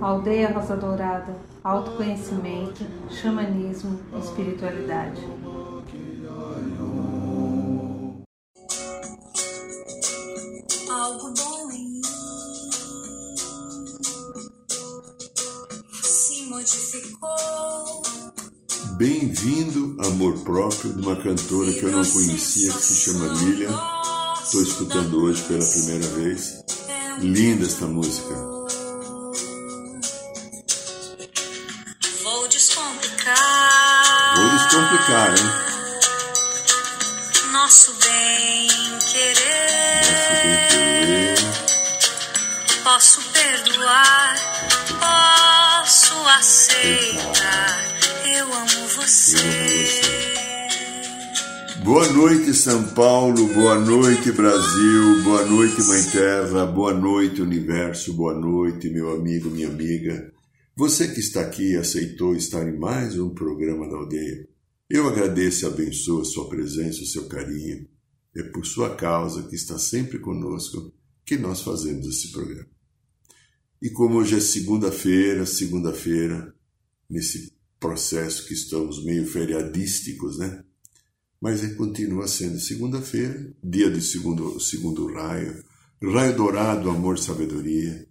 Aldeia Rosa Dourada, autoconhecimento, xamanismo, espiritualidade. Algo bom em mim se modificou. Bem-vindo, Amor Próprio, de uma cantora que eu não conhecia, que se chama Lilian. Estou escutando hoje pela primeira vez. Linda esta música. Vou descomplicar. Vou descomplicar, hein? Nosso bem querer. Nosso bem querer. Posso perdoar. Posso aceitar. Eu amo você. Boa noite, São Paulo. Boa noite, Brasil. Boa noite, Mãe Terra. Boa noite, Universo. Boa noite, meu amigo, minha amiga. Você que está aqui aceitou estar em mais um programa da aldeia. Eu agradeço e abençoo a sua presença, o seu carinho. É por sua causa que está sempre conosco que nós fazemos esse programa. E como hoje é segunda-feira, segunda-feira, nesse processo que estamos meio feriadísticos, né? Mas é, continua sendo segunda-feira, dia de segundo, segundo raio, raio dourado, amor, sabedoria.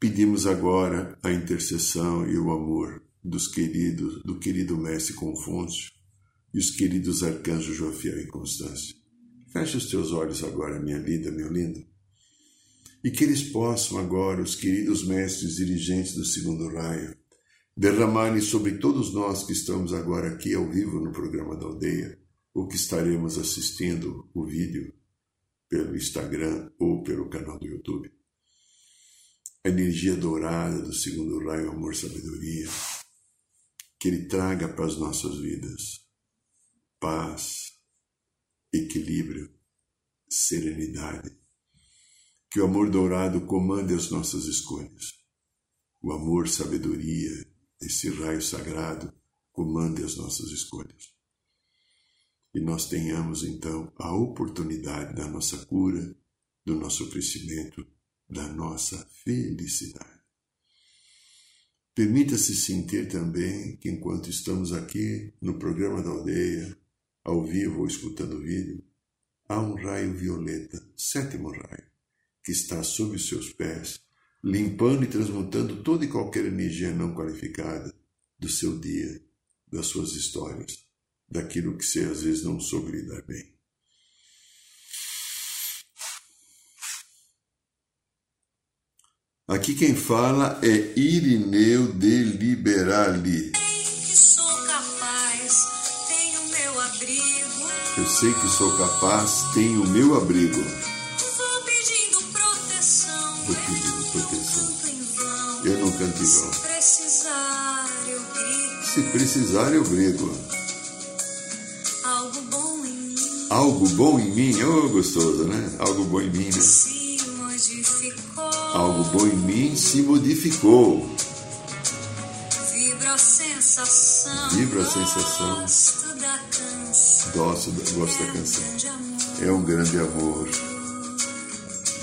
Pedimos agora a intercessão e o amor dos queridos, do querido mestre Confúcio e os queridos arcanjos Jofiel e Constância. Feche os teus olhos agora, minha linda, meu lindo. E que eles possam agora, os queridos mestres dirigentes do segundo raio, derramarem sobre todos nós que estamos agora aqui ao vivo no programa da aldeia, ou que estaremos assistindo o vídeo pelo Instagram ou pelo canal do YouTube. A energia dourada do segundo raio, amor, sabedoria, que ele traga para as nossas vidas paz, equilíbrio, serenidade. Que o amor dourado comande as nossas escolhas. O amor, sabedoria, esse raio sagrado comande as nossas escolhas. E nós tenhamos então a oportunidade da nossa cura, do nosso crescimento, da nossa felicidade. Permita-se sentir também que enquanto estamos aqui no programa da aldeia, ao vivo ou escutando o vídeo, há um raio violeta, sétimo raio, que está sob os seus pés, limpando e transmutando toda e qualquer energia não qualificada do seu dia, das suas histórias, daquilo que você às vezes não soube lidar bem. Aqui quem fala é Irineu de Liberali. Que sou capaz, tenho meu abrigo. Eu sei que sou capaz, tenho o meu abrigo. Vou pedindo proteção. Vou pedindo proteção. Eu não canto em Se vão. precisar, eu grito. Se precisar, eu brigo. Algo bom em mim Algo bom em mim, oh gostoso, né? Algo bom em mim, né? se modificou. Algo bom em mim se modificou. Vibra a sensação. Vibra a sensação. Gosto da canção. Gosto, gosto da canção. É um grande amor.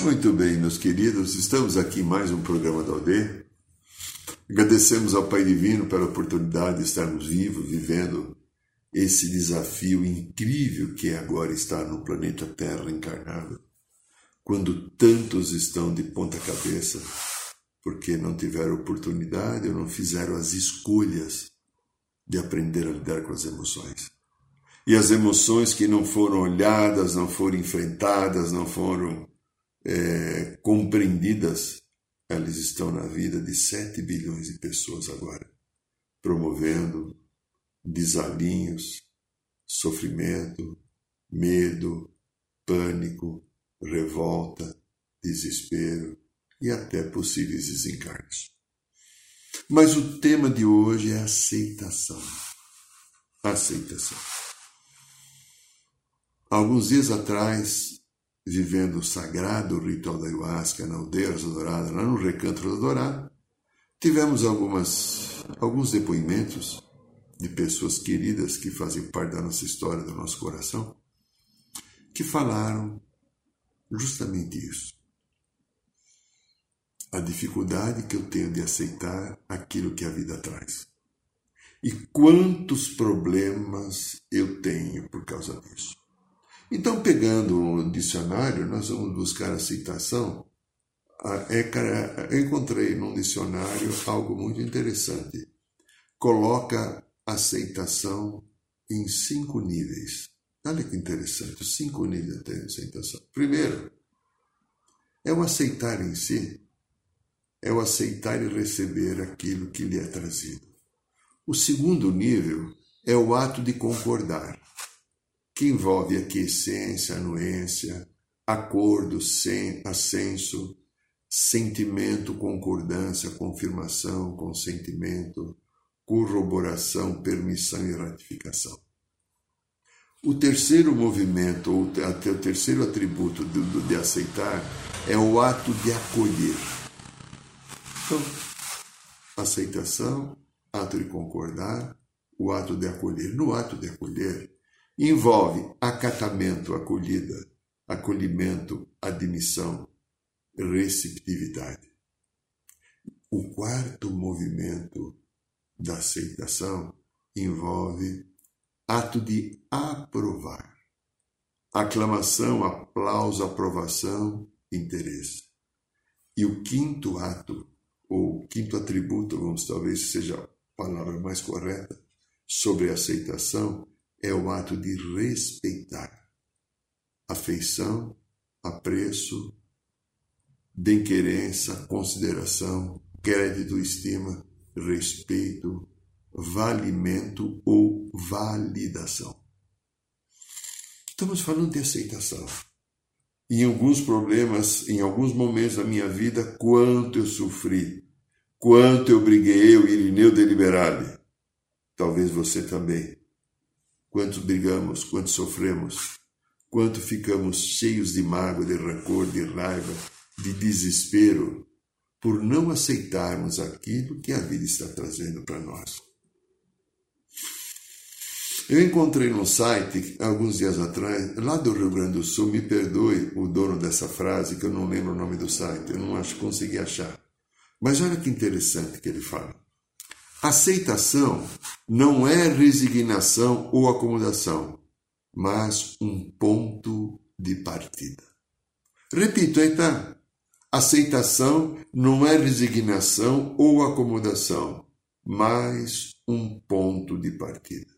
Muito bem, meus queridos, estamos aqui em mais um programa da aldeia. Agradecemos ao Pai Divino pela oportunidade de estarmos vivos, vivendo esse desafio incrível que é agora estar no planeta Terra encarnado, quando tantos estão de ponta cabeça porque não tiveram oportunidade ou não fizeram as escolhas de aprender a lidar com as emoções. E as emoções que não foram olhadas, não foram enfrentadas, não foram é, compreendidas, elas estão na vida de 7 bilhões de pessoas agora, promovendo desalinhos, sofrimento, medo, pânico, revolta, desespero e até possíveis desencarnes. Mas o tema de hoje é aceitação. Aceitação. Alguns dias atrás, vivendo o sagrado ritual da ayahuasca na aldeia Rosa Dourada, lá no Recanto Rosa Dourada, tivemos algumas, alguns depoimentos de pessoas queridas que fazem parte da nossa história, do nosso coração, que falaram justamente isso. A dificuldade que eu tenho de aceitar aquilo que a vida traz. E quantos problemas eu tenho por causa disso. Então, pegando o dicionário, nós vamos buscar aceitação. Ah, é, eu encontrei num dicionário algo muito interessante. Coloca aceitação em cinco níveis. Olha que interessante, cinco níveis de aceitação. Primeiro, é o aceitar em si, é o aceitar e receber aquilo que lhe é trazido. O segundo nível é o ato de concordar, que envolve aquiescência, anuência, acordo, sem, ascenso, sentimento, concordância, confirmação, consentimento, corroboração, permissão e ratificação. O terceiro movimento, ou até o terceiro atributo de, de aceitar, é o ato de acolher. Então, aceitação, ato de concordar, o ato de acolher. No ato de acolher, envolve acatamento, acolhida, acolhimento, admissão, receptividade. O quarto movimento da aceitação envolve ato de aprovar. Aclamação, aplauso, aprovação, interesse. E o quinto ato, ou quinto atributo, vamos talvez seja a palavra mais correta, sobre aceitação, é o ato de respeitar. Afeição, apreço, bem-querença, consideração, crédito, estima, respeito, valimento ou validação. Estamos falando de aceitação. Em alguns problemas, em alguns momentos da minha vida, quanto eu sofri, quanto eu briguei, eu, Irineu Deliberale. Talvez você também. Quanto brigamos, quanto sofremos, quanto ficamos cheios de mágoa, de rancor, de raiva, de desespero, por não aceitarmos aquilo que a vida está trazendo para nós. Eu encontrei no site, alguns dias atrás, lá do Rio Grande do Sul, me perdoe o dono dessa frase, que eu não lembro o nome do site, eu não acho consegui achar. Mas olha que interessante que ele fala. Aceitação não é resignação ou acomodação, mas um ponto de partida. Repito, então, aceitação não é resignação ou acomodação, mas um ponto de partida.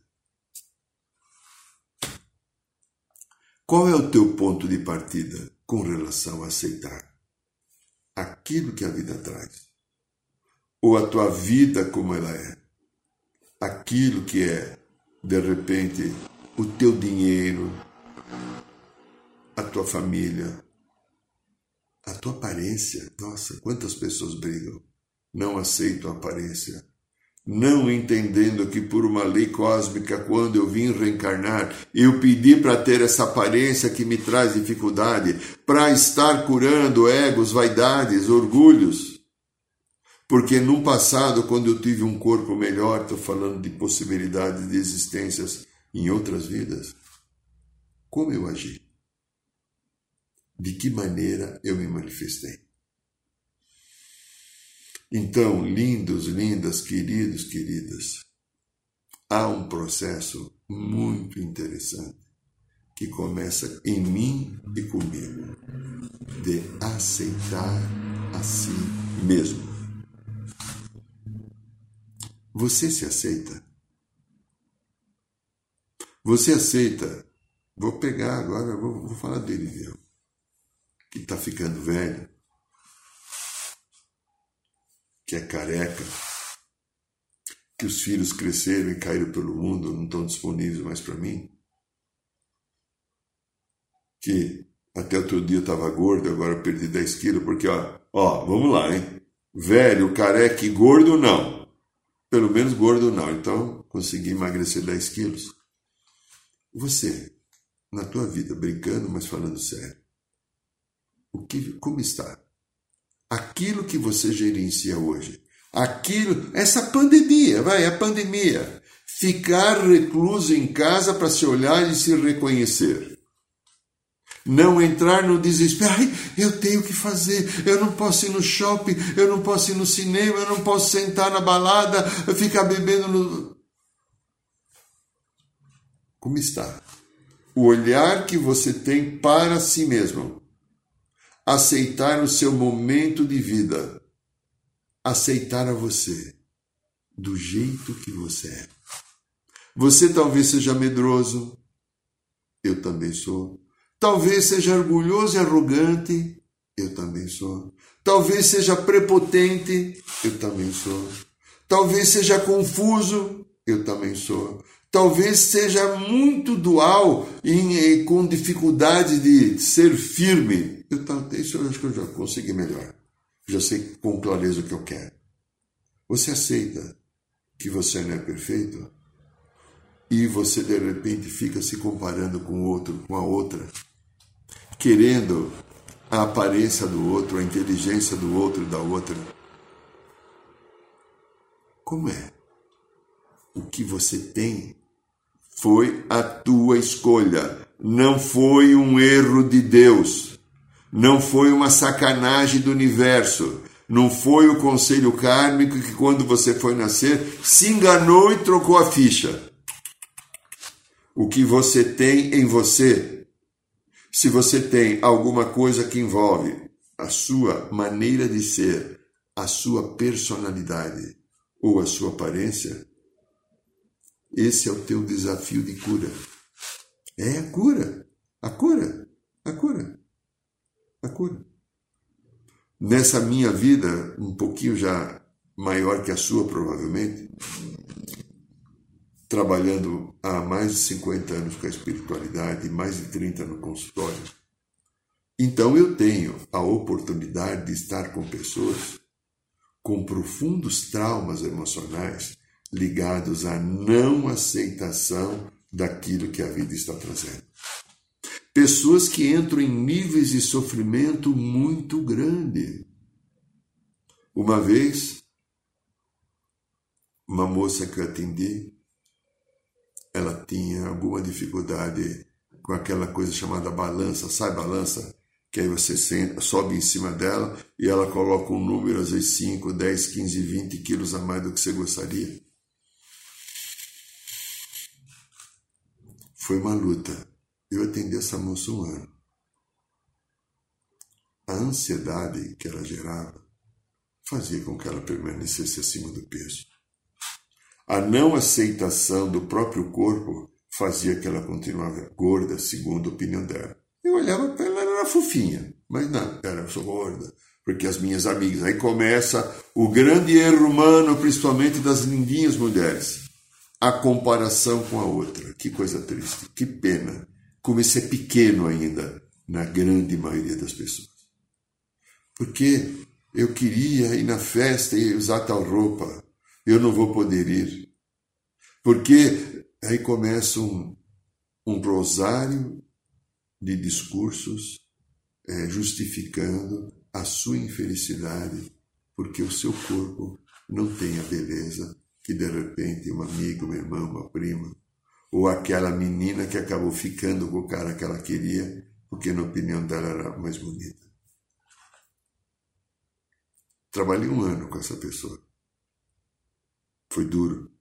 Qual é o teu ponto de partida com relação a aceitar aquilo que a vida traz? Ou a tua vida como ela é? Aquilo que é, de repente, o teu dinheiro, a tua família, a tua aparência. Nossa, quantas pessoas brigam, não aceitam a aparência não entendendo que por uma lei cósmica, quando eu vim reencarnar, eu pedi para ter essa aparência que me traz dificuldade, para estar curando egos, vaidades, orgulhos. Porque no passado, quando eu tive um corpo melhor, estou falando de possibilidades de existências em outras vidas, como eu agi? De que maneira eu me manifestei? Então, lindos, lindas, queridos, queridas, há um processo muito interessante que começa em mim e comigo, de aceitar a si mesmo. Você se aceita? Você aceita? Vou pegar agora, vou, vou falar dele, viu? Que está ficando velho que é careca, que os filhos cresceram e caíram pelo mundo, não estão disponíveis mais para mim, que até outro dia estava gordo, agora perdi 10 quilos, porque, ó, ó, vamos lá, hein? Velho, careca e gordo, não. Pelo menos gordo, não. Então, consegui emagrecer 10 quilos. Você, na tua vida, brincando, mas falando sério, o que, como está? aquilo que você gerencia hoje, aquilo, essa pandemia, vai, a pandemia, ficar recluso em casa para se olhar e se reconhecer. Não entrar no desespero. Ai, eu tenho que fazer. Eu não posso ir no shopping. Eu não posso ir no cinema. Eu não posso sentar na balada. Ficar bebendo no. Como está? O olhar que você tem para si mesmo. Aceitar o seu momento de vida. Aceitar a você do jeito que você é. Você talvez seja medroso, eu também sou. Talvez seja orgulhoso e arrogante, eu também sou. Talvez seja prepotente, eu também sou. Talvez seja confuso, eu também sou. Talvez seja muito dual e com dificuldade de ser firme. Eu, isso eu acho que eu já consegui melhor. Já sei com clareza o que eu quero. Você aceita que você não é perfeito? e você de repente fica se comparando com o outro, com a outra, querendo a aparência do outro, a inteligência do outro e da outra. Como é? O que você tem foi a tua escolha, não foi um erro de Deus, não foi uma sacanagem do universo, não foi o conselho kármico que, quando você foi nascer, se enganou e trocou a ficha o que você tem em você. Se você tem alguma coisa que envolve a sua maneira de ser, a sua personalidade ou a sua aparência, esse é o teu desafio de cura. É a cura, a cura, a cura, a cura. Nessa minha vida, um pouquinho já maior que a sua, provavelmente, trabalhando há mais de 50 anos com a espiritualidade mais de 30 no consultório. Então eu tenho a oportunidade de estar com pessoas com profundos traumas emocionais ligados à não aceitação daquilo que a vida está trazendo. Pessoas que entram em níveis de sofrimento muito grande. Uma vez, uma moça que eu atendi ela tinha alguma dificuldade com aquela coisa chamada balança, sabe balança? Que aí você senta, sobe em cima dela e ela coloca um número, às vezes 5, 10, 15, 20 quilos a mais do que você gostaria. Foi uma luta. Eu atendi essa moça um ano. A ansiedade que ela gerava fazia com que ela permanecesse acima do peso. A não aceitação do próprio corpo fazia que ela continuasse gorda, segundo a opinião dela. Eu olhava para ela, ela era fofinha, mas não, era eu sou gorda, porque as minhas amigas. Aí começa o grande erro humano, principalmente das lindinhas mulheres. A comparação com a outra. Que coisa triste, que pena. Como isso é pequeno ainda na grande maioria das pessoas. Porque eu queria ir na festa e usar tal roupa eu não vou poder ir. Porque aí começa um, um rosário de discursos é, justificando a sua infelicidade, porque o seu corpo não tem a beleza que de repente uma amiga, uma irmã, uma prima, ou aquela menina que acabou ficando com o cara que ela queria, porque na opinião dela era mais bonita. Trabalhei um ano com essa pessoa. Foi duro,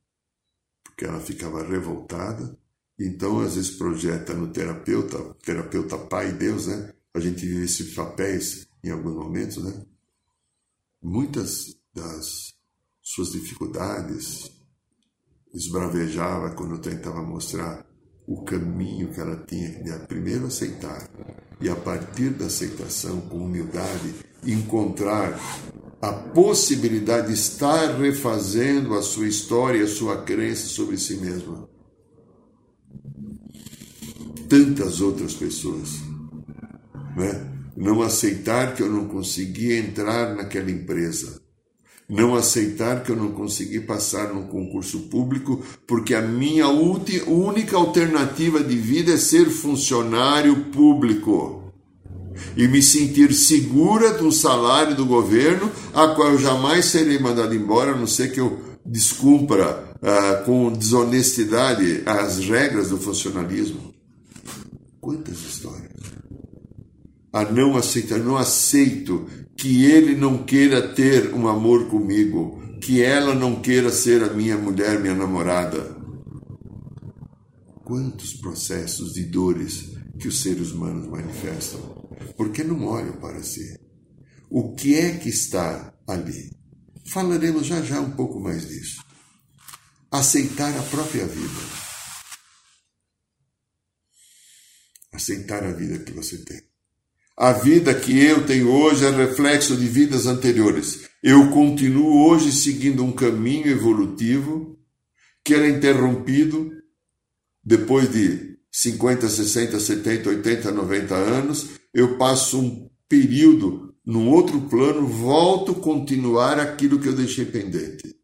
porque ela ficava revoltada. Então, às vezes, projeta no terapeuta, terapeuta pai Deus, né? A gente vive esses papéis em alguns momentos, né? Muitas das suas dificuldades esbravejava quando eu tentava mostrar o caminho que ela tinha de primeiro aceitar e a partir da aceitação com humildade encontrar a possibilidade de estar refazendo a sua história, a sua crença sobre si mesma. Tantas outras pessoas, né? Não aceitar que eu não consegui entrar naquela empresa. Não aceitar que eu não consegui passar num concurso público, porque a minha única alternativa de vida é ser funcionário público e me sentir segura do salário do governo, a qual eu jamais serei mandado embora, a não ser que eu descumpra ah, com desonestidade as regras do funcionalismo. Quantas histórias? a não aceitar, não aceito que ele não queira ter um amor comigo, que ela não queira ser a minha mulher, minha namorada. Quantos processos de dores que os seres humanos manifestam? Porque não olham para si. O que é que está ali? Falaremos já já um pouco mais disso. Aceitar a própria vida. Aceitar a vida que você tem. A vida que eu tenho hoje é reflexo de vidas anteriores. Eu continuo hoje seguindo um caminho evolutivo que era interrompido depois de 50, 60, 70, 80, 90 anos. Eu passo um período num outro plano, volto a continuar aquilo que eu deixei pendente.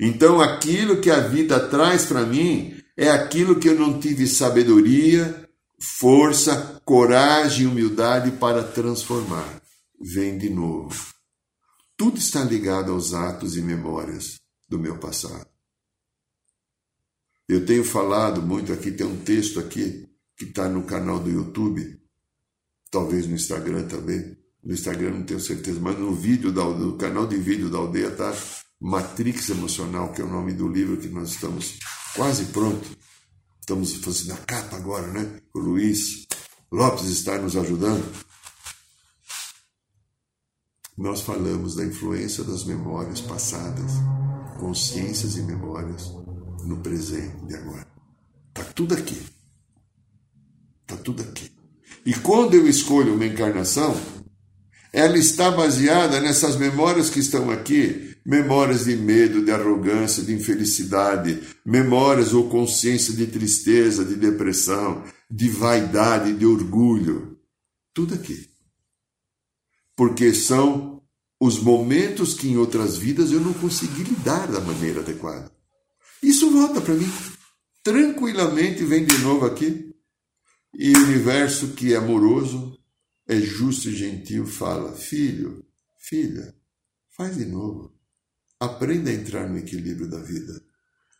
Então, aquilo que a vida traz para mim é aquilo que eu não tive sabedoria, força, coragem e humildade para transformar. Vem de novo. Tudo está ligado aos atos e memórias do meu passado. Eu tenho falado muito aqui, tem um texto aqui que está no canal do YouTube, talvez no Instagram também. No Instagram não tenho certeza, mas no vídeo da, do canal de vídeo da aldeia está Matrix Emocional, que é o nome do livro que nós estamos quase pronto Estamos fazendo a capa agora, né? O Luiz Lopes está nos ajudando. Nós falamos da influência das memórias passadas, consciências e memórias no presente de agora. Está tudo aqui. Está tudo aqui. E quando eu escolho uma encarnação, ela está baseada nessas memórias que estão aqui memórias de medo, de arrogância, de infelicidade, memórias ou consciência de tristeza, de depressão, de vaidade, de orgulho. Tudo aqui. Porque são os momentos que em outras vidas eu não consegui lidar da maneira adequada. Isso volta para mim. Tranquilamente vem de novo aqui. E o universo que é amoroso, é justo e gentil, fala: Filho, filha, faz de novo. Aprenda a entrar no equilíbrio da vida.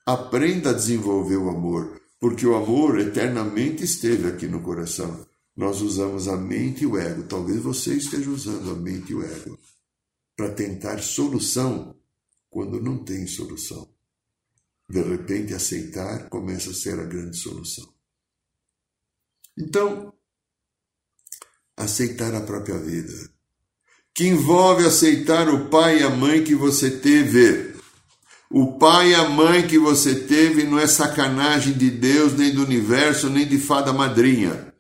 Aprenda a desenvolver o amor, porque o amor eternamente esteve aqui no coração. Nós usamos a mente e o ego. Talvez você esteja usando a mente e o ego para tentar solução quando não tem solução. De repente, aceitar começa a ser a grande solução. Então, aceitar a própria vida que envolve aceitar o pai e a mãe que você teve. O pai e a mãe que você teve não é sacanagem de Deus, nem do universo, nem de fada madrinha.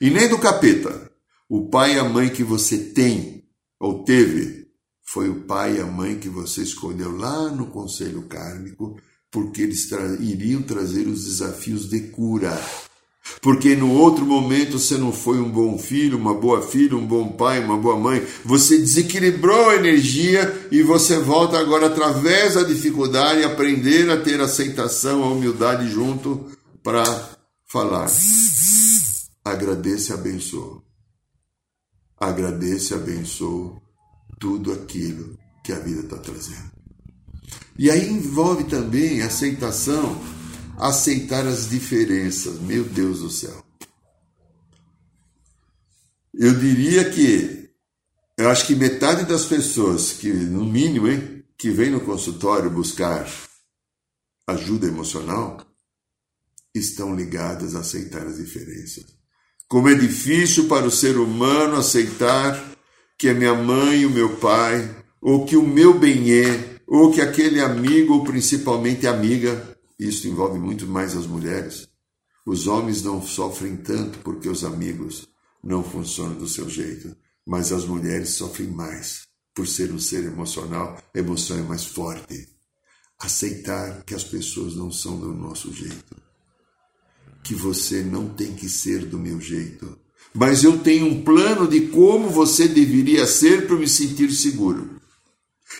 E nem do capeta. O pai e a mãe que você tem ou teve foi o pai e a mãe que você escolheu lá no conselho kármico, porque eles tra iriam trazer os desafios de cura porque no outro momento você não foi um bom filho, uma boa filha, um bom pai, uma boa mãe. Você desequilibrou a energia e você volta agora, através da dificuldade, aprender a ter aceitação, a humildade junto para falar. Agradeça e abençoa. Agradeça e abençoa tudo aquilo que a vida está trazendo. E aí envolve também aceitação aceitar as diferenças. Meu Deus do céu. Eu diria que eu acho que metade das pessoas que, no mínimo, hein, que vem no consultório buscar ajuda emocional estão ligadas a aceitar as diferenças. Como é difícil para o ser humano aceitar que a minha mãe e o meu pai, ou que o meu bem é, ou que aquele amigo, ou principalmente amiga, isso envolve muito mais as mulheres. Os homens não sofrem tanto porque os amigos não funcionam do seu jeito, mas as mulheres sofrem mais por ser um ser emocional. A emoção é mais forte. Aceitar que as pessoas não são do nosso jeito. Que você não tem que ser do meu jeito. Mas eu tenho um plano de como você deveria ser para me sentir seguro.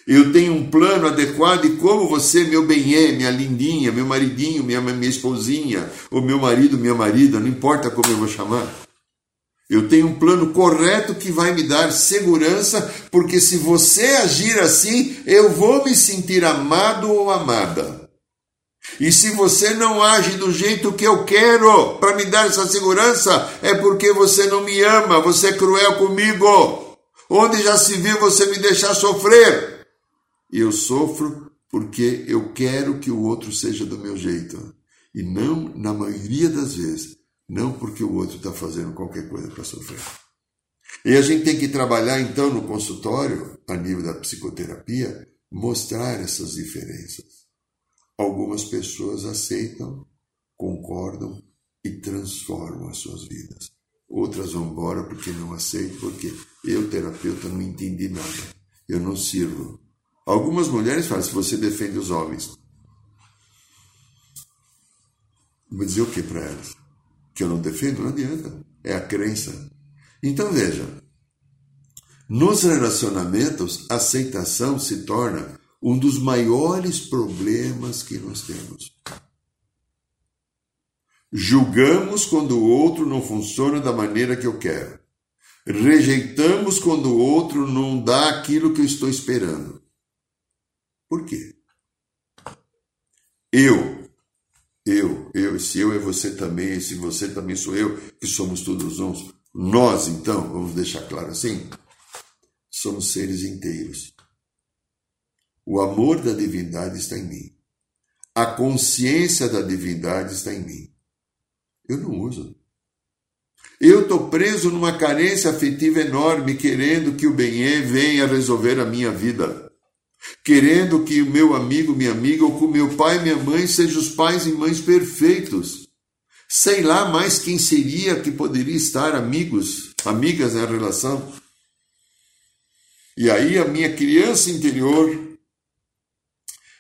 Eu tenho um plano adequado e como você, meu bem é, minha lindinha, meu maridinho, minha, minha esposinha, ou meu marido, minha marida, não importa como eu vou chamar. Eu tenho um plano correto que vai me dar segurança, porque se você agir assim, eu vou me sentir amado ou amada. E se você não age do jeito que eu quero para me dar essa segurança, é porque você não me ama, você é cruel comigo. Onde já se viu você me deixar sofrer? Eu sofro porque eu quero que o outro seja do meu jeito. E não, na maioria das vezes, não porque o outro está fazendo qualquer coisa para sofrer. E a gente tem que trabalhar então no consultório, a nível da psicoterapia, mostrar essas diferenças. Algumas pessoas aceitam, concordam e transformam as suas vidas. Outras vão embora porque não aceitam, porque eu, terapeuta, não entendi nada. Eu não sirvo. Algumas mulheres falam, se você defende os homens. Vou dizer o que para elas? Que eu não defendo? Não adianta. É a crença. Então veja, nos relacionamentos, a aceitação se torna um dos maiores problemas que nós temos. Julgamos quando o outro não funciona da maneira que eu quero. Rejeitamos quando o outro não dá aquilo que eu estou esperando. Por quê? Eu, eu, eu, se eu é você também, se você também sou eu, que somos todos uns. Nós, então, vamos deixar claro assim, somos seres inteiros. O amor da divindade está em mim. A consciência da divindade está em mim. Eu não uso. Eu estou preso numa carência afetiva enorme, querendo que o bem venha resolver a minha vida. Querendo que o meu amigo, minha amiga, ou que o meu pai minha mãe sejam os pais e mães perfeitos. Sei lá mais quem seria que poderia estar amigos, amigas na relação. E aí a minha criança interior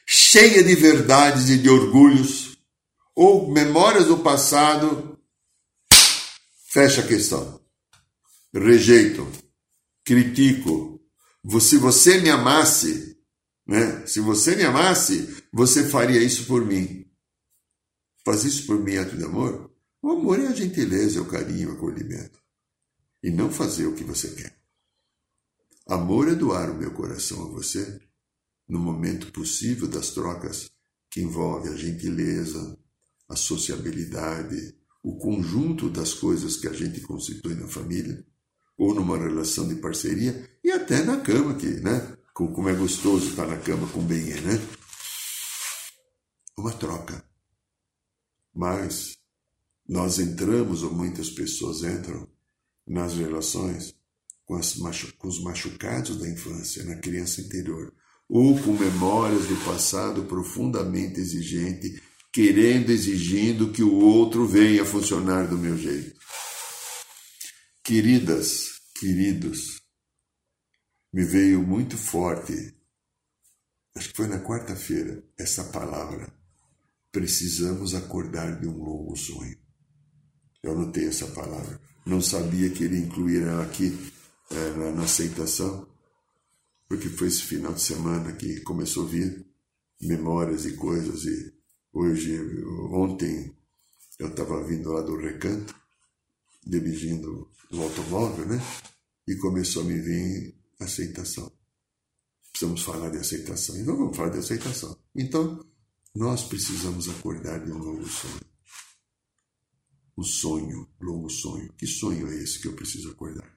cheia de verdades e de orgulhos, ou memórias do passado, fecha a questão. Rejeito, critico. Se você me amasse, né? Se você me amasse, você faria isso por mim. Faz isso por mim, ato de amor? O amor é a gentileza, é o carinho, o acolhimento. E não fazer o que você quer. Amor é doar o meu coração a você no momento possível das trocas que envolve a gentileza, a sociabilidade, o conjunto das coisas que a gente constitui na família, ou numa relação de parceria, e até na cama, que, né? Como é gostoso estar na cama com bem, né? Uma troca. Mas nós entramos, ou muitas pessoas entram, nas relações com, as, com os machucados da infância, na criança interior ou com memórias do passado profundamente exigente, querendo, exigindo que o outro venha funcionar do meu jeito. Queridas, queridos, me veio muito forte, acho que foi na quarta-feira, essa palavra. Precisamos acordar de um longo sonho. Eu anotei essa palavra. Não sabia que ele incluir ela aqui é, na, na aceitação, porque foi esse final de semana que começou a vir memórias e coisas e hoje, ontem eu estava vindo lá do recanto, dirigindo o automóvel, né? E começou a me vir aceitação. Precisamos falar de aceitação. Então vamos falar de aceitação. Então, nós precisamos acordar de um novo sonho. Um sonho, longo sonho. Que sonho é esse que eu preciso acordar?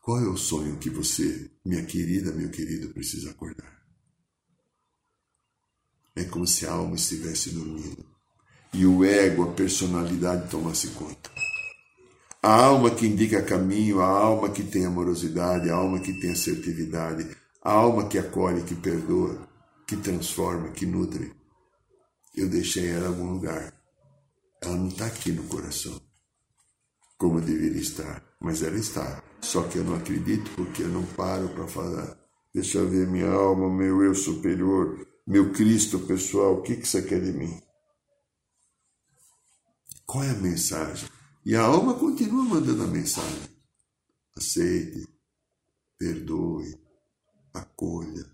Qual é o sonho que você, minha querida, meu querido, precisa acordar? É como se a alma estivesse dormindo e o ego, a personalidade tomasse conta. A alma que indica caminho, a alma que tem amorosidade, a alma que tem assertividade, a alma que acolhe, que perdoa, que transforma, que nutre. Eu deixei ela em algum lugar. Ela não está aqui no coração, como deveria estar, mas ela está. Só que eu não acredito porque eu não paro para falar. Deixa eu ver minha alma, meu eu superior, meu Cristo pessoal, o que, que você quer de mim? Qual é a mensagem? E a alma continua mandando a mensagem. Aceite, perdoe, acolha,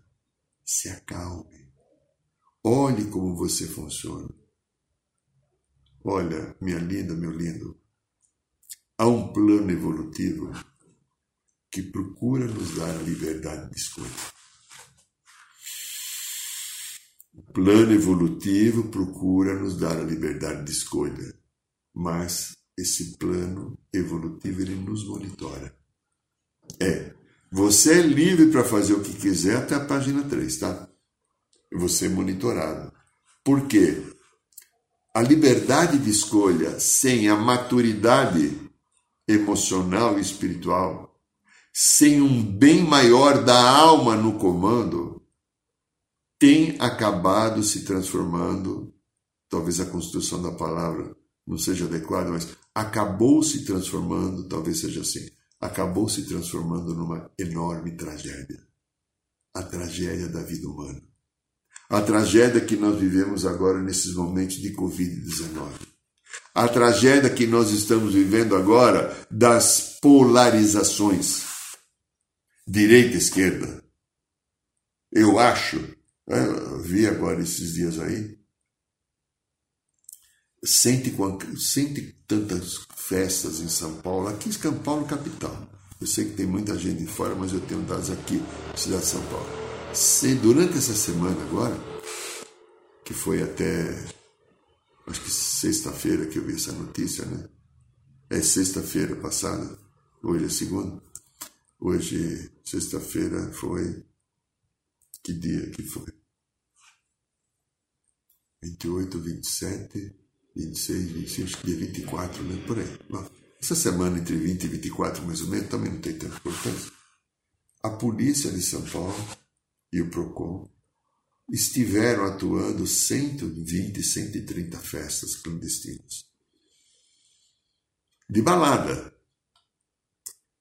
se acalme. Olhe como você funciona. Olha, minha linda, meu lindo, há um plano evolutivo que procura nos dar a liberdade de escolha. plano evolutivo procura nos dar a liberdade de escolha, mas esse plano evolutivo ele nos monitora. É, você é livre para fazer o que quiser até a página 3, tá? Você é monitorado. Por quê? A liberdade de escolha sem a maturidade emocional e espiritual, sem um bem maior da alma no comando, tem acabado se transformando, talvez a construção da palavra não seja adequada, mas acabou se transformando, talvez seja assim, acabou se transformando numa enorme tragédia. A tragédia da vida humana. A tragédia que nós vivemos agora nesses momentos de Covid-19. A tragédia que nós estamos vivendo agora das polarizações. Direita e esquerda. Eu acho, né, eu vi agora esses dias aí, sente, sente tantas festas em São Paulo, aqui em São Paulo, capital. Eu sei que tem muita gente de fora, mas eu tenho dados aqui, cidade de São Paulo. Se, durante essa semana agora, que foi até, acho que sexta-feira que eu vi essa notícia, né? É sexta-feira passada, hoje é segunda. Hoje, sexta-feira, foi. Que dia que foi? 28, 27, 26, 26, acho que dia 24, né? Por aí. Essa semana entre 20 e 24, mais ou menos, também não tem tanta importância. A polícia de São Paulo e o PROCON estiveram atuando 120, 130 festas clandestinas. De balada,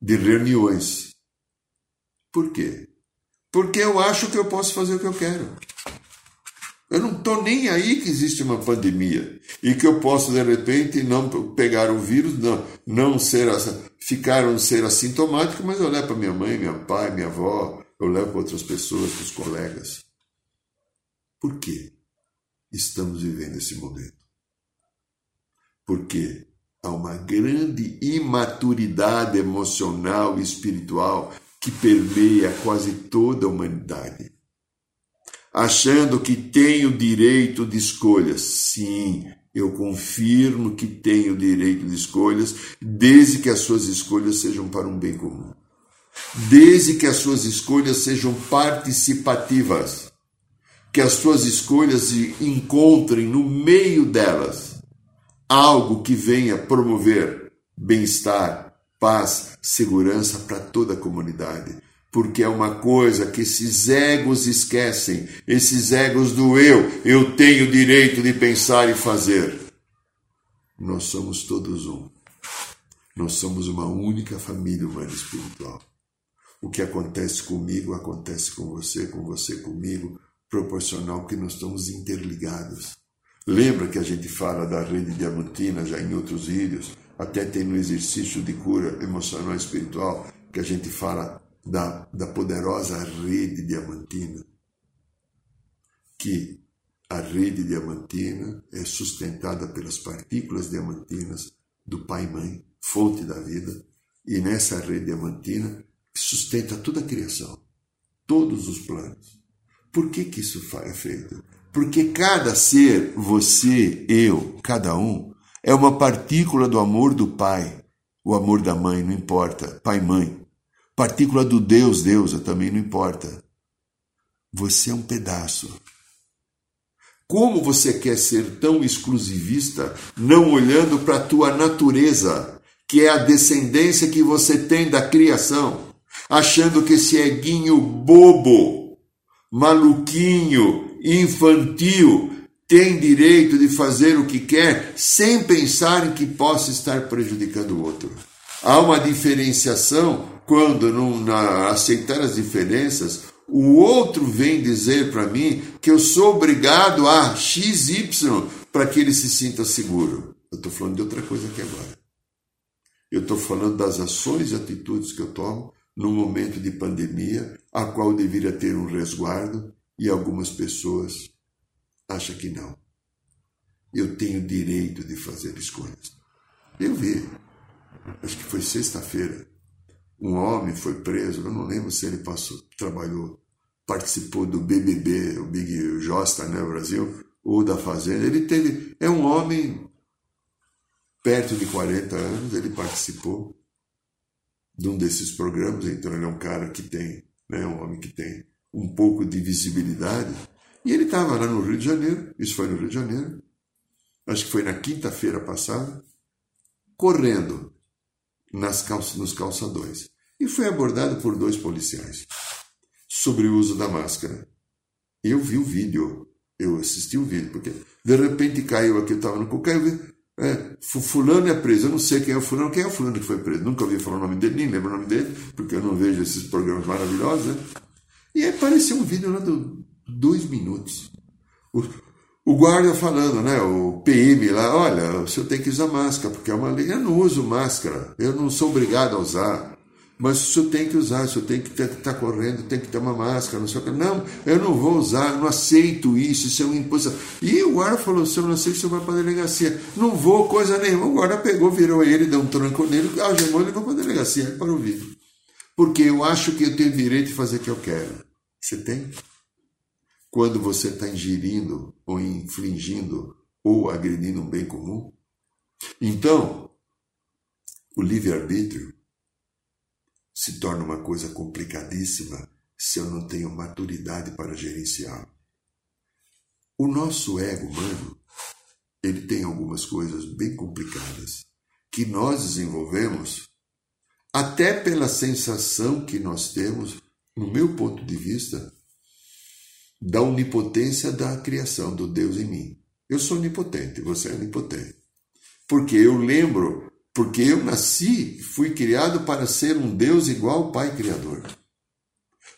de reuniões. Por quê? Porque eu acho que eu posso fazer o que eu quero. Eu não estou nem aí que existe uma pandemia e que eu posso, de repente, não pegar o vírus, não, não ser, ficar um ser assintomático, mas eu levo para minha mãe, meu pai, minha avó, eu levo para outras pessoas, para os colegas. Por que estamos vivendo esse momento? Porque há uma grande imaturidade emocional e espiritual que permeia quase toda a humanidade achando que tenho direito de escolhas. Sim, eu confirmo que tenho direito de escolhas, desde que as suas escolhas sejam para um bem comum. Desde que as suas escolhas sejam participativas. Que as suas escolhas encontrem no meio delas algo que venha promover bem-estar, paz, segurança para toda a comunidade porque é uma coisa que esses egos esquecem, esses egos do eu, eu tenho direito de pensar e fazer. Nós somos todos um. Nós somos uma única família humana espiritual. O que acontece comigo acontece com você, com você comigo, proporcional que nós estamos interligados. Lembra que a gente fala da rede diamantina já em outros vídeos, até tem no exercício de cura emocional e espiritual, que a gente fala da, da poderosa rede diamantina, que a rede diamantina é sustentada pelas partículas diamantinas do Pai e Mãe, fonte da vida, e nessa rede diamantina sustenta toda a criação, todos os planos. Por que, que isso é feito? Porque cada ser, você, eu, cada um, é uma partícula do amor do Pai, o amor da mãe, não importa, pai mãe partícula do Deus, deusa, também não importa. Você é um pedaço. Como você quer ser tão exclusivista, não olhando para a tua natureza, que é a descendência que você tem da criação, achando que esse eguinho bobo, maluquinho, infantil, tem direito de fazer o que quer sem pensar em que possa estar prejudicando o outro. Há uma diferenciação quando, não, na, aceitar as diferenças, o outro vem dizer para mim que eu sou obrigado a XY para que ele se sinta seguro. Eu estou falando de outra coisa aqui agora. Eu estou falando das ações e atitudes que eu tomo no momento de pandemia, a qual deveria ter um resguardo e algumas pessoas acham que não. Eu tenho direito de fazer escolhas. Eu vi, acho que foi sexta-feira, um homem foi preso, eu não lembro se ele passou, trabalhou participou do BBB, o Big Josta, né, Brasil, ou da Fazenda. Ele teve, é um homem perto de 40 anos, ele participou de um desses programas, então ele é um cara que tem, né, um homem que tem um pouco de visibilidade. E ele estava lá no Rio de Janeiro, isso foi no Rio de Janeiro, acho que foi na quinta-feira passada, correndo nas calça, nos calçadões. E foi abordado por dois policiais sobre o uso da máscara. Eu vi o vídeo, eu assisti o vídeo, porque de repente caiu aqui, eu estava no caiu, é, fulano é preso, eu não sei quem é o fulano, quem é o fulano que foi preso, nunca ouvi falar o nome dele, nem lembro o nome dele, porque eu não vejo esses programas maravilhosos, né? E aí apareceu um vídeo lá de dois minutos. O, o guarda falando, né, o PM lá, olha, o senhor tem que usar máscara, porque é uma lei, eu não uso máscara, eu não sou obrigado a usar. Mas o senhor tem que usar, o senhor tem que estar tá correndo, tem que ter uma máscara, não sei o que. Não, eu não vou usar, não aceito isso, isso é uma imposição. E o guarda falou: se eu não aceito, o senhor vai para a delegacia. Não vou, coisa nenhuma. O guarda pegou, virou ele, deu um tranco nele, algemou e levou para a delegacia, para o vídeo. Porque eu acho que eu tenho direito de fazer o que eu quero. Você tem? Quando você está ingerindo ou infligindo ou agredindo um bem comum? Então, o livre-arbítrio se torna uma coisa complicadíssima se eu não tenho maturidade para gerenciá-lo. O nosso ego humano, ele tem algumas coisas bem complicadas que nós desenvolvemos até pela sensação que nós temos, no meu ponto de vista, da onipotência da criação do Deus em mim. Eu sou onipotente, você é onipotente. Porque eu lembro porque eu nasci, fui criado para ser um Deus igual ao Pai Criador.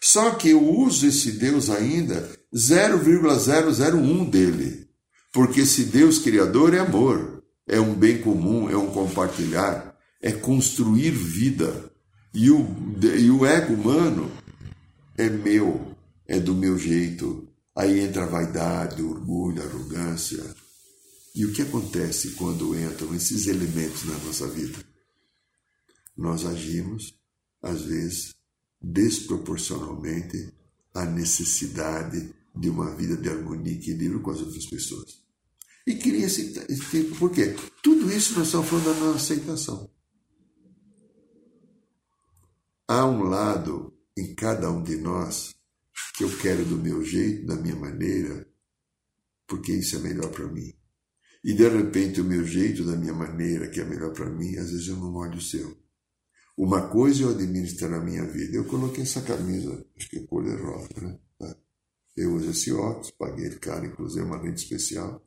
Só que eu uso esse Deus ainda 0,001 dele. Porque esse Deus Criador é amor, é um bem comum, é um compartilhar, é construir vida. E o, e o ego humano é meu, é do meu jeito. Aí entra a vaidade, o orgulho, a arrogância, e o que acontece quando entram esses elementos na nossa vida? Nós agimos, às vezes, desproporcionalmente à necessidade de uma vida de harmonia e equilíbrio com as outras pessoas. E queria esse, tempo, por quê? Tudo isso nós estamos falando da aceitação. Há um lado em cada um de nós que eu quero do meu jeito, da minha maneira, porque isso é melhor para mim. E de repente o meu jeito, da minha maneira, que é melhor para mim, às vezes eu não olho o seu. Uma coisa eu administro na minha vida. Eu coloquei essa camisa, acho que é cor de rosa, né? Tá. Eu uso esse óculos, paguei ele caro, inclusive uma rede especial.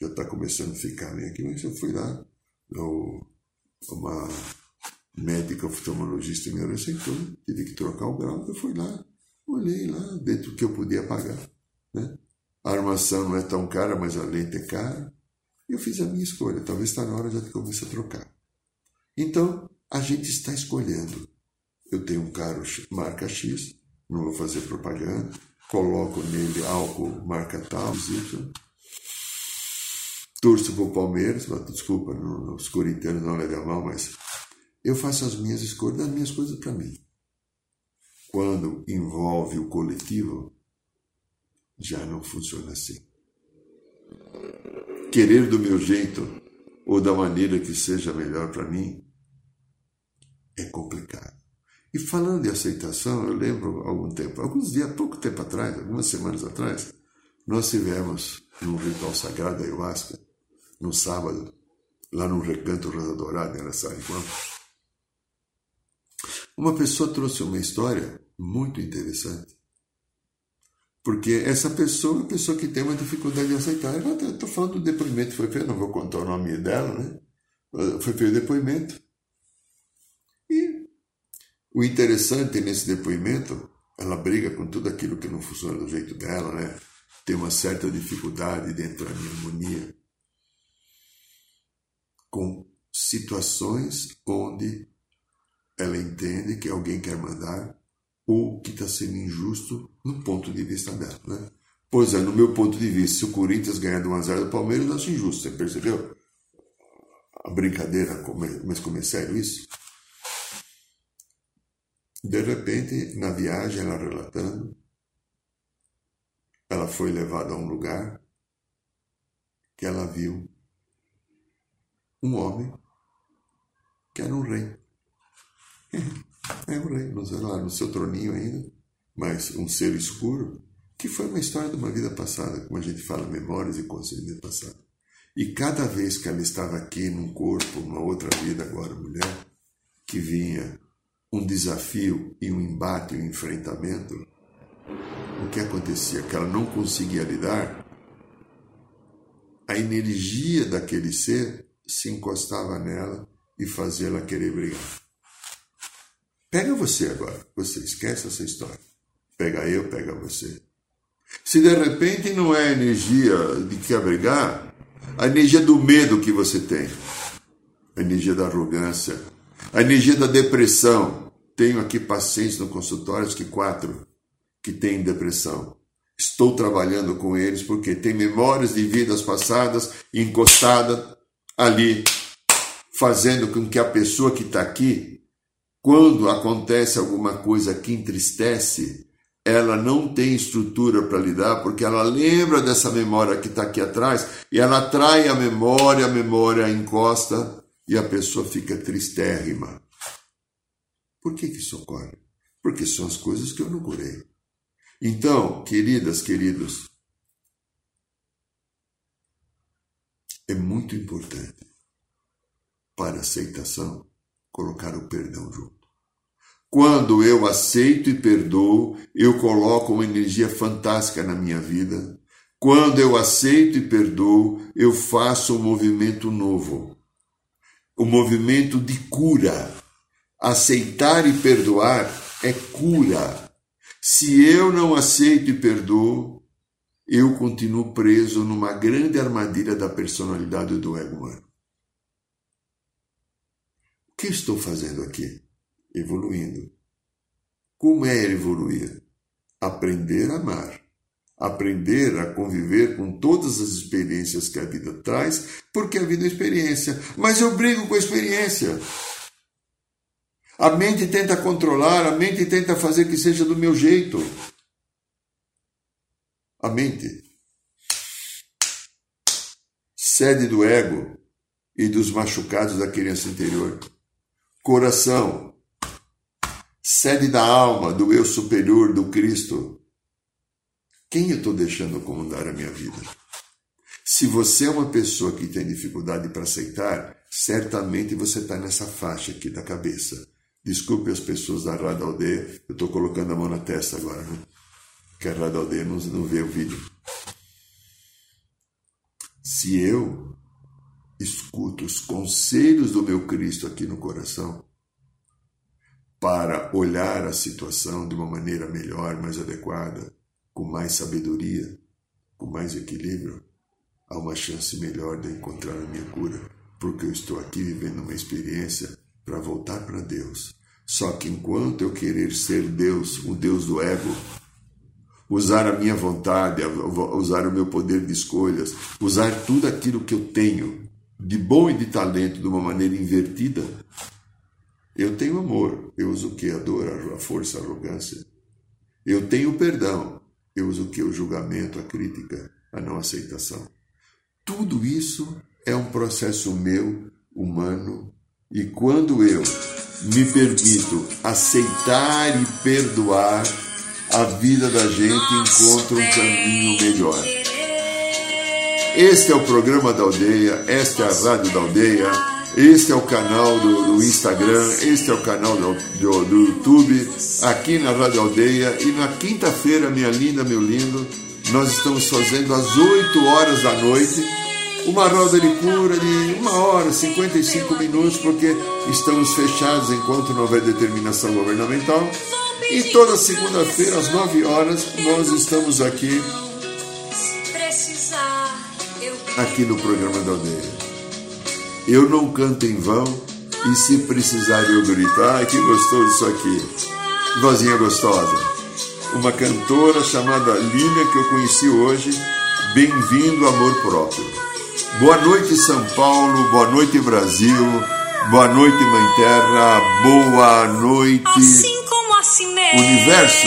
Já está começando a ficar meio aqui, mas eu fui lá, eu, uma médica oftalmologista me receitou, tive que trocar o grau, eu fui lá, olhei lá, dentro do que eu podia pagar. Né? A armação não é tão cara, mas a lente é cara. Eu fiz a minha escolha, talvez está na hora de começar a trocar. Então, a gente está escolhendo. Eu tenho um carro marca X, não vou fazer propaganda, coloco nele álcool marca tal, Y. Torço para o Palmeiras, desculpa, os corintianos não levam mal, mas eu faço as minhas escolhas, as minhas coisas para mim. Quando envolve o coletivo, já não funciona assim querer do meu jeito ou da maneira que seja melhor para mim é complicado. E falando de aceitação, eu lembro algum tempo, alguns dias, pouco tempo atrás, algumas semanas atrás, nós tivemos num ritual sagrado da ayahuasca, no sábado, lá no Recanto Rosa Dourada, em Araçariguama. Uma pessoa trouxe uma história muito interessante porque essa pessoa é uma pessoa que tem uma dificuldade de aceitar. Eu estou falando do depoimento foi feito, não vou contar o nome dela, né? Foi feito o depoimento. E o interessante nesse depoimento, ela briga com tudo aquilo que não funciona do jeito dela, né? Tem uma certa dificuldade de entrar em harmonia com situações onde ela entende que alguém quer mandar ou que está sendo injusto no ponto de vista dela. Né? Pois é, no meu ponto de vista, se o Corinthians ganhar do 1x0 do Palmeiras, eu acho injusto, você percebeu? A brincadeira, mas como é sério isso? De repente, na viagem, ela relatando, ela foi levada a um lugar que ela viu um homem que era um rei. É um rei, não sei lá, no seu troninho ainda, mas um ser escuro, que foi uma história de uma vida passada, como a gente fala, memórias e consciência passada. E cada vez que ela estava aqui num corpo, numa outra vida, agora mulher, que vinha um desafio e um embate, um enfrentamento, o que acontecia? Que ela não conseguia lidar, a energia daquele ser se encostava nela e fazia ela querer brigar. Pega você agora, você esquece essa história. Pega eu, pega você. Se de repente não é a energia de quer brigar, a energia do medo que você tem, a energia da arrogância, a energia da depressão. Tenho aqui pacientes no consultório, que quatro, que têm depressão. Estou trabalhando com eles porque tem memórias de vidas passadas encostadas ali, fazendo com que a pessoa que está aqui, quando acontece alguma coisa que entristece, ela não tem estrutura para lidar, porque ela lembra dessa memória que está aqui atrás e ela atrai a memória, a memória encosta e a pessoa fica tristérrima. Por que, que isso ocorre? Porque são as coisas que eu não curei. Então, queridas, queridos, é muito importante para aceitação colocar o perdão junto. Quando eu aceito e perdoo, eu coloco uma energia fantástica na minha vida. Quando eu aceito e perdoo, eu faço um movimento novo. O um movimento de cura. Aceitar e perdoar é cura. Se eu não aceito e perdoo, eu continuo preso numa grande armadilha da personalidade do ego humano. O que estou fazendo aqui? Evoluindo. Como é evoluir? Aprender a amar. Aprender a conviver com todas as experiências que a vida traz, porque a vida é experiência. Mas eu brigo com a experiência. A mente tenta controlar, a mente tenta fazer que seja do meu jeito a mente, sede do ego e dos machucados da criança interior. Coração, sede da alma, do eu superior, do Cristo. Quem eu estou deixando comandar a minha vida? Se você é uma pessoa que tem dificuldade para aceitar, certamente você está nessa faixa aqui da cabeça. Desculpe as pessoas da Rádio Aldeia, eu estou colocando a mão na testa agora. Né? que a Rádio Aldeia não, não vê o vídeo. Se eu escuto os conselhos do meu Cristo aqui no coração, para olhar a situação de uma maneira melhor, mais adequada, com mais sabedoria, com mais equilíbrio, há uma chance melhor de encontrar a minha cura, porque eu estou aqui vivendo uma experiência para voltar para Deus. Só que enquanto eu querer ser Deus, o Deus do ego, usar a minha vontade, usar o meu poder de escolhas, usar tudo aquilo que eu tenho de bom e de talento de uma maneira invertida. Eu tenho amor, eu uso o que? A dor, a força, a arrogância. Eu tenho perdão, eu uso o que? O julgamento, a crítica, a não aceitação. Tudo isso é um processo meu, humano, e quando eu me permito aceitar e perdoar, a vida da gente encontra um caminho melhor. Este é o programa da aldeia, esta é a rádio da aldeia, este é o canal do, do Instagram, este é o canal do, do, do, YouTube, aqui na Rádio Aldeia. E na quinta-feira, minha linda, meu lindo, nós estamos fazendo às 8 horas da noite uma roda de cura de uma hora, 55 minutos, porque estamos fechados enquanto não houver determinação governamental. E toda segunda-feira, às 9 horas, nós estamos aqui, aqui no programa da aldeia. Eu não canto em vão, e se precisar eu gritar, que gostoso isso aqui. Vozinha gostosa. Uma cantora chamada Línia que eu conheci hoje. Bem-vindo, amor próprio. Boa noite, São Paulo. Boa noite, Brasil. Boa noite, Mãe Terra. Boa noite. Assim como assim mesmo. Universo.